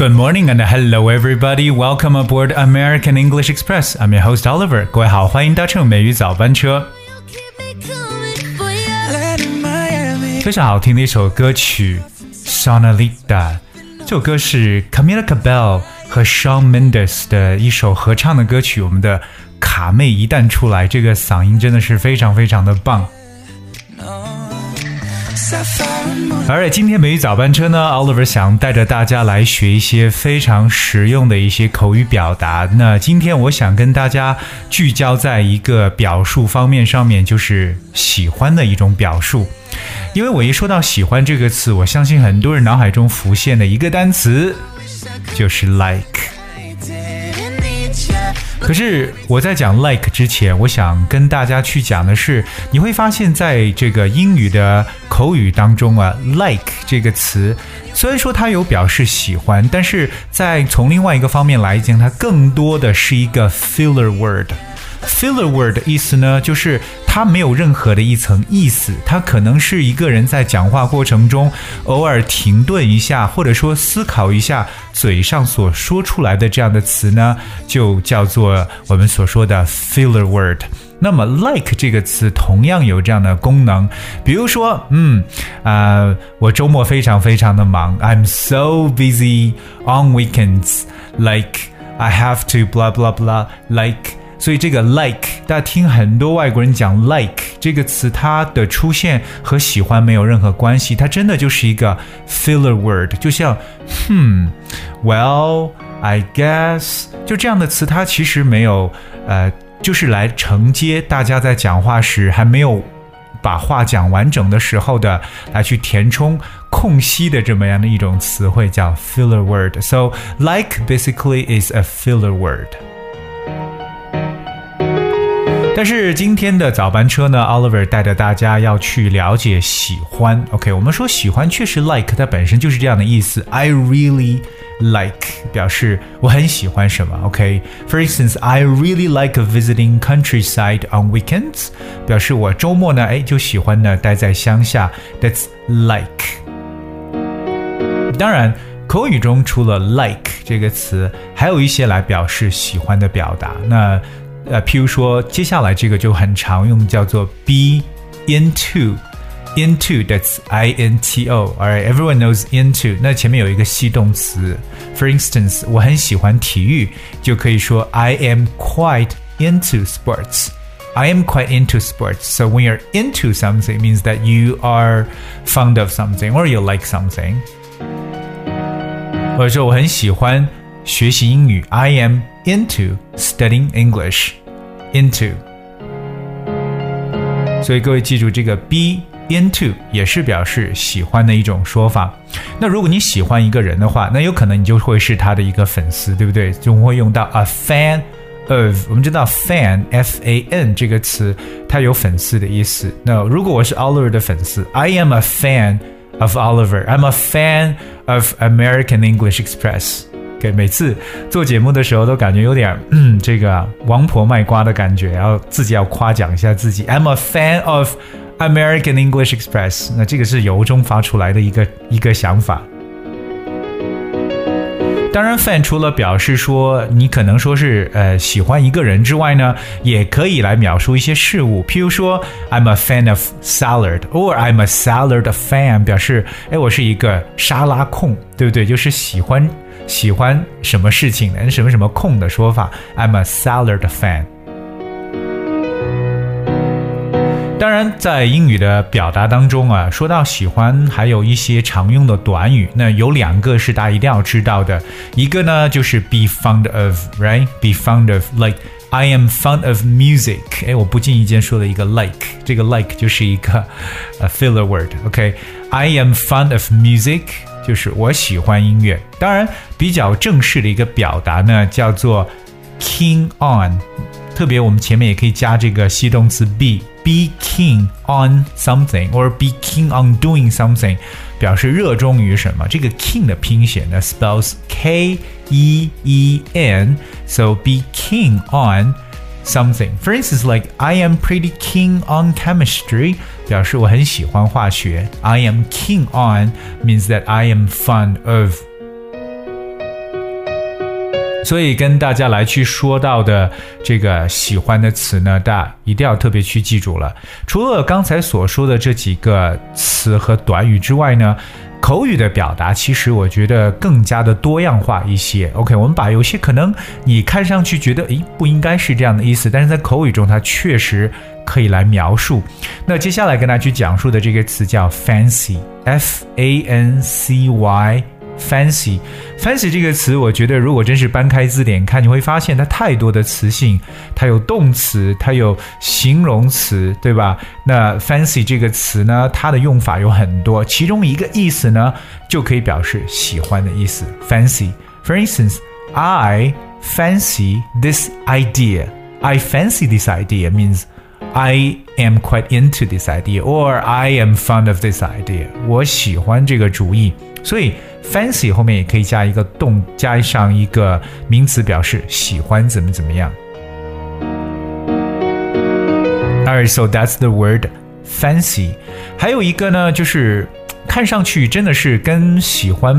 Good morning and hello everybody. Welcome aboard American English Express. I'm your host Oliver. 各位好，欢迎搭乘美语早班车。非常好听的一首歌曲《Sonalita》，这首歌是 Camila Cabello 和 Shawn Mendes 的一首合唱的歌曲。我们的卡妹一旦出来，这个嗓音真的是非常非常的棒。而且今天美语早班车呢，Oliver 想带着大家来学一些非常实用的一些口语表达。那今天我想跟大家聚焦在一个表述方面上面，就是喜欢的一种表述。因为我一说到喜欢这个词，我相信很多人脑海中浮现的一个单词就是 like。可是我在讲 like 之前，我想跟大家去讲的是，你会发现在这个英语的口语当中啊，like 这个词虽然说它有表示喜欢，但是在从另外一个方面来讲，它更多的是一个 filler word。filler word 的意思呢，就是它没有任何的一层意思，它可能是一个人在讲话过程中偶尔停顿一下，或者说思考一下嘴上所说出来的这样的词呢，就叫做我们所说的 filler word。那么 like 这个词同样有这样的功能，比如说，嗯，啊，我周末非常非常的忙，I'm so busy on weekends, like I have to blah blah blah, like。所以这个 like，大家听很多外国人讲 like 这个词，它的出现和喜欢没有任何关系，它真的就是一个 filler word，就像，嗯，well，I hmm，guess，就这样的词，它其实没有，呃。就是来承接大家在讲话时还没有把话讲完整的时候的，来去填充空隙的这么样的一种词汇，叫 filler word。So like basically is a filler word。但是今天的早班车呢，Oliver 带着大家要去了解喜欢。OK，我们说喜欢确实 like 它本身就是这样的意思。I really like 表示我很喜欢什么。OK，For instance，I really like visiting countryside on weekends，表示我周末呢，哎就喜欢呢待在乡下。That's like。当然，口语中除了 like 这个词，还有一些来表示喜欢的表达。那呃，譬如说接下来这个就很常用，叫做 be into。Into that's I N T O. Alright, everyone knows into. 那前面有一个系动词，For instance，我很喜欢体育，就可以说 I am quite into sports. I am quite into sports. So when you're into something, it means that you are fond of something or you like something. 或者说我很喜欢学习英语，I am into studying English. into。所以各位记住，这个 be into 也是表示喜欢的一种说法。那如果你喜欢一个人的话，那有可能你就会是他的一个粉丝，对不对？就会用到 a fan of。我们知道 fan f a n 这个词，它有粉丝的意思。那如果我是 Oliver 的粉丝，I am a fan of Oliver. I'm a fan of American English Express. 给每次做节目的时候都感觉有点嗯，这个王婆卖瓜的感觉，然后自己要夸奖一下自己。I'm a fan of American English Express。那这个是由衷发出来的一个一个想法。当然，fan 除了表示说你可能说是呃喜欢一个人之外呢，也可以来描述一些事物。譬如说，I'm a fan of salad，or I'm a salad fan，表示哎我是一个沙拉控，对不对？就是喜欢。喜欢什么事情，什么什么控的说法，I'm a salad fan。当然，在英语的表达当中啊，说到喜欢，还有一些常用的短语，那有两个是大家一定要知道的，一个呢就是 be fond of，right？be fond of，like I am fond of music。哎，我不经意间说了一个 like，这个 like 就是一个 a filler word，OK？I am fond of music。就是我喜欢音乐，当然比较正式的一个表达呢，叫做 “king on。特别我们前面也可以加这个系动词 be，be keen on something，or be keen on doing something，表示热衷于什么。这个 “king” 的拼写呢，spells K E E N，so be keen on。something. For instance, like I am pretty keen on chemistry 表示我很喜欢化学. I am keen on means that I am fond of 所以跟大家来去说到的这个喜欢的词呢，大家一定要特别去记住了。除了刚才所说的这几个词和短语之外呢，口语的表达其实我觉得更加的多样化一些。OK，我们把有些可能你看上去觉得诶不应该是这样的意思，但是在口语中它确实可以来描述。那接下来跟大家去讲述的这个词叫 fancy，f a n c y。Fancy，fancy 这个词，我觉得如果真是搬开字典看，你会发现它太多的词性，它有动词，它有形容词，对吧？那 fancy 这个词呢，它的用法有很多，其中一个意思呢，就可以表示喜欢的意思。fancy，for instance，I fancy this idea。I fancy this idea means I am quite into this idea or I am fond of this idea。我喜欢这个主意，所以。fancy 后面也可以加一个动，加上一个名词，表示喜欢怎么怎么样。Alright, so that's the word fancy。还有一个呢，就是看上去真的是跟喜欢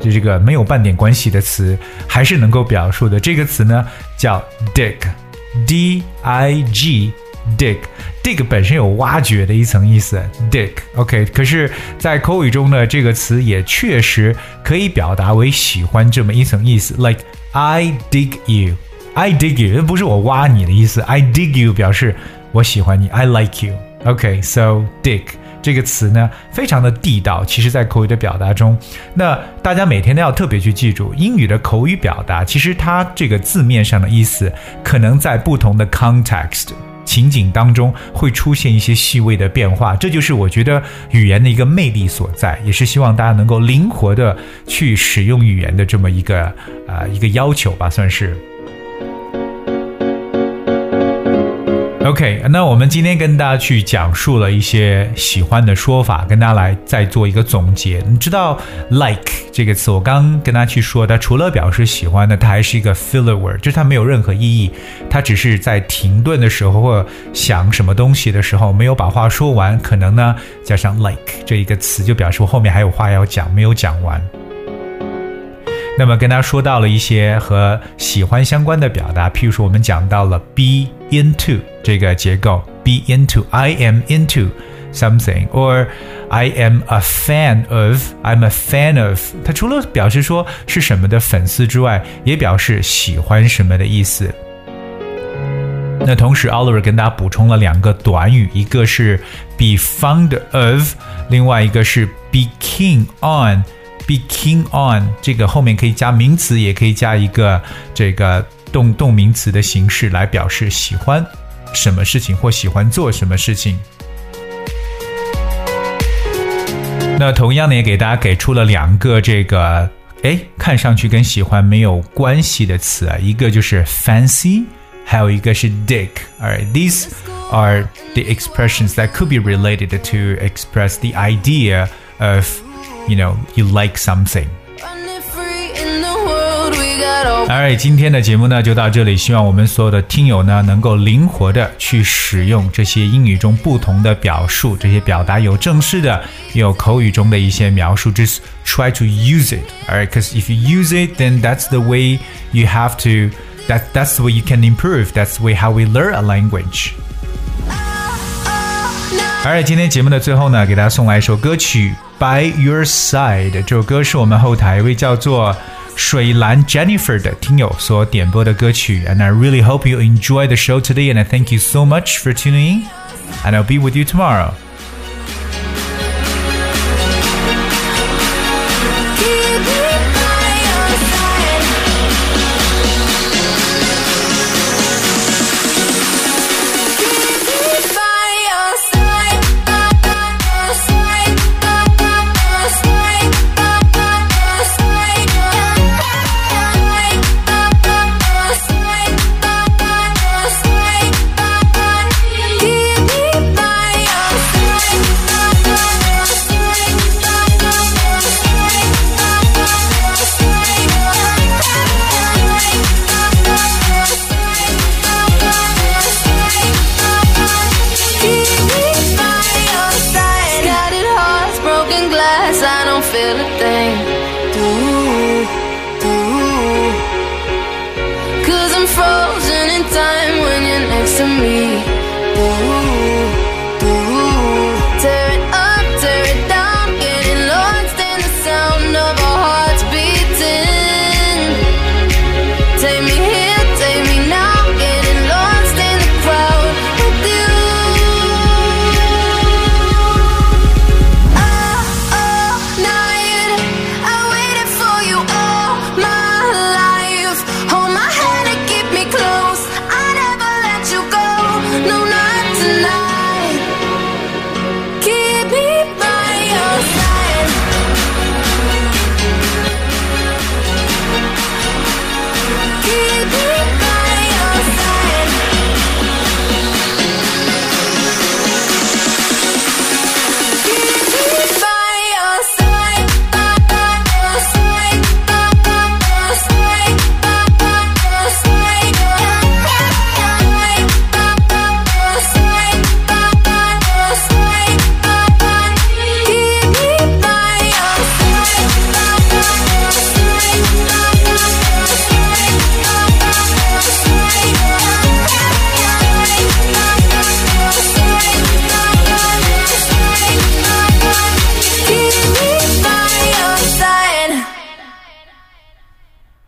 的这个没有半点关系的词，还是能够表述的。这个词呢叫 dig，d i g。Dig，dig 本身有挖掘的一层意思，dig，OK，可是，在口语中呢，这个词也确实可以表达为喜欢这么一层意思，like I dig you，I dig you，不是我挖你的意思，I dig you 表示我喜欢你，I like you，OK，so dig 这个词呢，非常的地道，其实在口语的表达中，那大家每天都要特别去记住，英语的口语表达，其实它这个字面上的意思，可能在不同的 context。情景当中会出现一些细微的变化，这就是我觉得语言的一个魅力所在，也是希望大家能够灵活的去使用语言的这么一个啊一个要求吧，算是。OK，那我们今天跟大家去讲述了一些喜欢的说法，跟大家来再做一个总结。你知道 like 这个词，我刚跟大家去说，它除了表示喜欢的，它还是一个 filler word，就是它没有任何意义，它只是在停顿的时候或想什么东西的时候没有把话说完，可能呢加上 like 这一个词，就表示我后面还有话要讲，没有讲完。那么跟大家说到了一些和喜欢相关的表达，譬如说我们讲到了 be into 这个结构，be into，I am into something，or I am a fan of，I'm a fan of。它除了表示说是什么的粉丝之外，也表示喜欢什么的意思。那同时，Oliver 跟大家补充了两个短语，一个是 be fond of，另外一个是 be keen on。be keen on 这个后面可以加名词，也可以加一个这个动动名词的形式来表示喜欢什么事情或喜欢做什么事情。那同样呢，也给大家给出了两个这个哎，看上去跟喜欢没有关系的词啊，一个就是 fancy，还有一个是 dick。Alright, these are the expressions that could be related to express the idea of you know you like something. Alright，今天的节目呢就到这里，希望我们所有的听友呢能够灵活的去使用这些英语中不同的表述，这些表达有正式的，也有口语中的一些描述。Just try to use it. Alright, because if you use it, then that's the way you have to. That that's the way you can improve. That's the way how we learn a language. 而在今天节目的最后呢，给大家送来一首歌曲《By Your Side》。这首歌是我们后台一位叫做水蓝 Jennifer 的听友所点播的歌曲。And I really hope you enjoy the show today, and I thank you so much for tuning in. And I'll be with you tomorrow. time.